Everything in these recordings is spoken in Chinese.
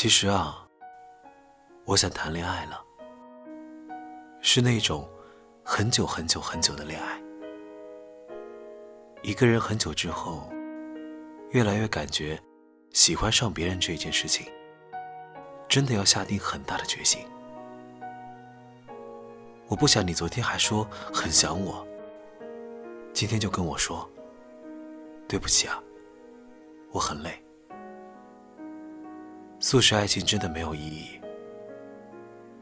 其实啊，我想谈恋爱了，是那种很久很久很久的恋爱。一个人很久之后，越来越感觉喜欢上别人这件事情，真的要下定很大的决心。我不想你昨天还说很想我，今天就跟我说对不起啊，我很累。速食爱情真的没有意义。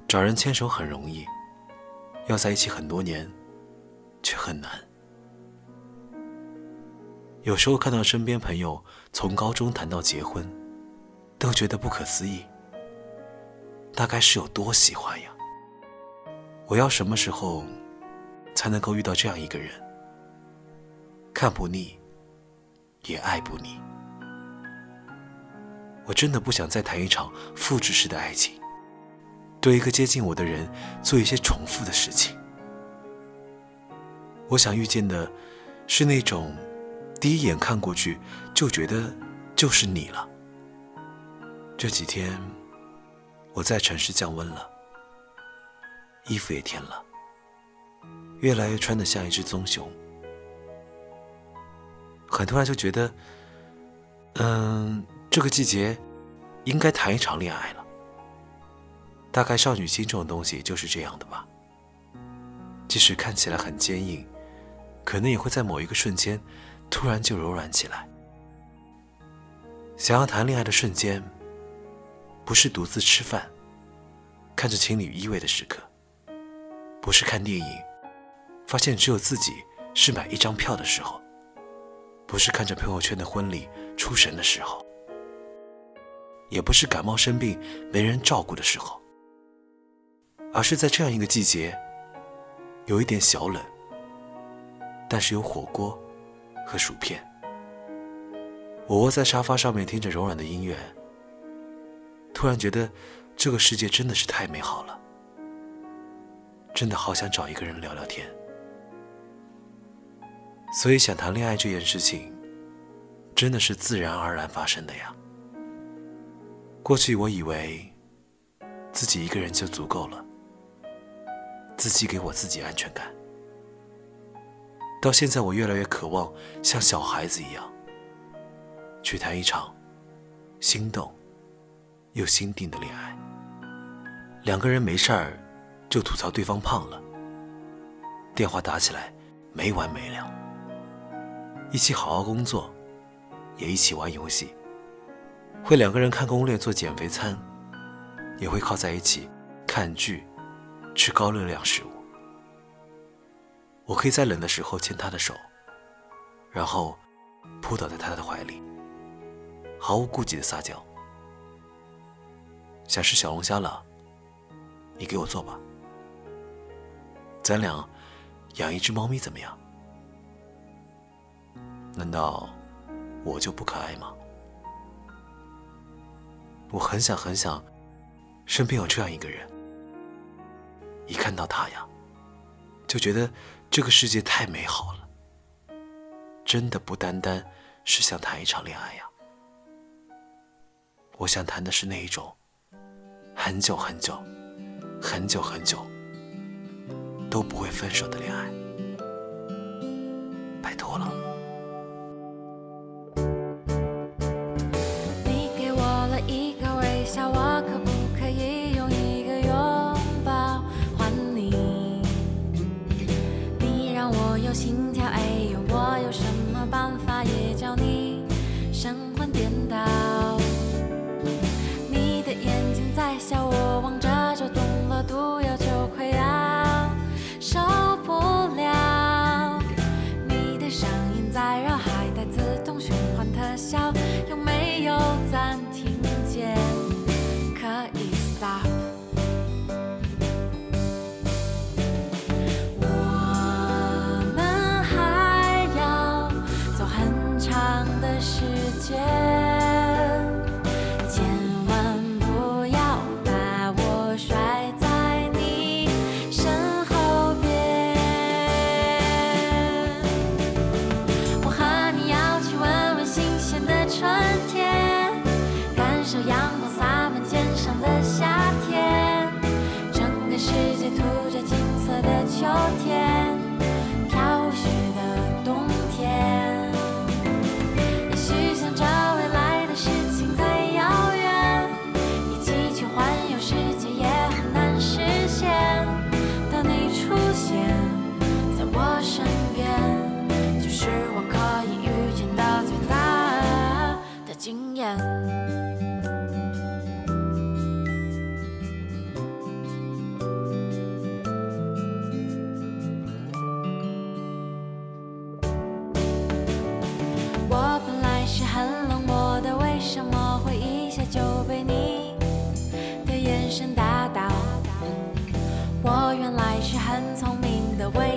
找人牵手很容易，要在一起很多年，却很难。有时候看到身边朋友从高中谈到结婚，都觉得不可思议。大概是有多喜欢呀？我要什么时候才能够遇到这样一个人？看不腻，也爱不腻。我真的不想再谈一场复制式的爱情，对一个接近我的人做一些重复的事情。我想遇见的，是那种第一眼看过去就觉得就是你了。这几天我在城市降温了，衣服也添了，越来越穿得像一只棕熊。很突然就觉得，嗯。这个季节，应该谈一场恋爱了。大概少女心这种东西就是这样的吧。即使看起来很坚硬，可能也会在某一个瞬间，突然就柔软起来。想要谈恋爱的瞬间，不是独自吃饭，看着情侣依偎的时刻；不是看电影，发现只有自己是买一张票的时候；不是看着朋友圈的婚礼出神的时候。也不是感冒生病没人照顾的时候，而是在这样一个季节，有一点小冷，但是有火锅和薯片。我窝在沙发上面听着柔软的音乐，突然觉得这个世界真的是太美好了，真的好想找一个人聊聊天。所以想谈恋爱这件事情，真的是自然而然发生的呀。过去我以为自己一个人就足够了，自己给我自己安全感。到现在，我越来越渴望像小孩子一样，去谈一场心动又心定的恋爱。两个人没事儿就吐槽对方胖了，电话打起来没完没了，一起好好工作，也一起玩游戏。会两个人看攻略做减肥餐，也会靠在一起看剧、吃高热量食物。我可以在冷的时候牵他的手，然后扑倒在他的怀里，毫无顾忌的撒娇。想吃小龙虾了，你给我做吧。咱俩养一只猫咪怎么样？难道我就不可爱吗？我很想很想，身边有这样一个人。一看到他呀，就觉得这个世界太美好了。真的不单单是想谈一场恋爱呀，我想谈的是那一种很久很久、很久很久都不会分手的恋爱。有心跳，哎呦，我有什么办法也叫你神魂颠倒？你的眼睛在笑我。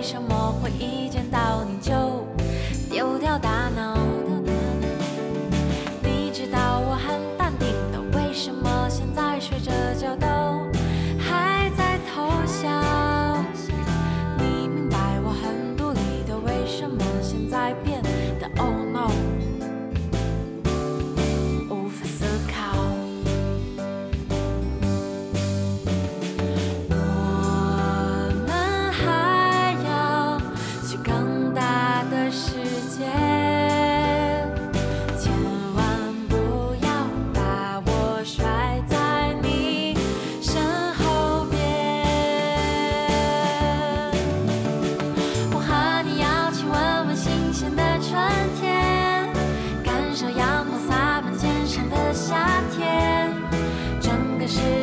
为什么会一见到你就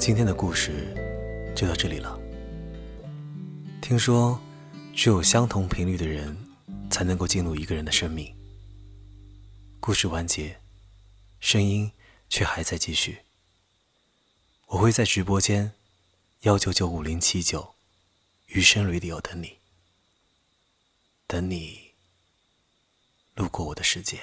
今天的故事就到这里了。听说，只有相同频率的人，才能够进入一个人的生命。故事完结，声音却还在继续。我会在直播间幺九九五零七九余生 radio 等你，等你路过我的世界。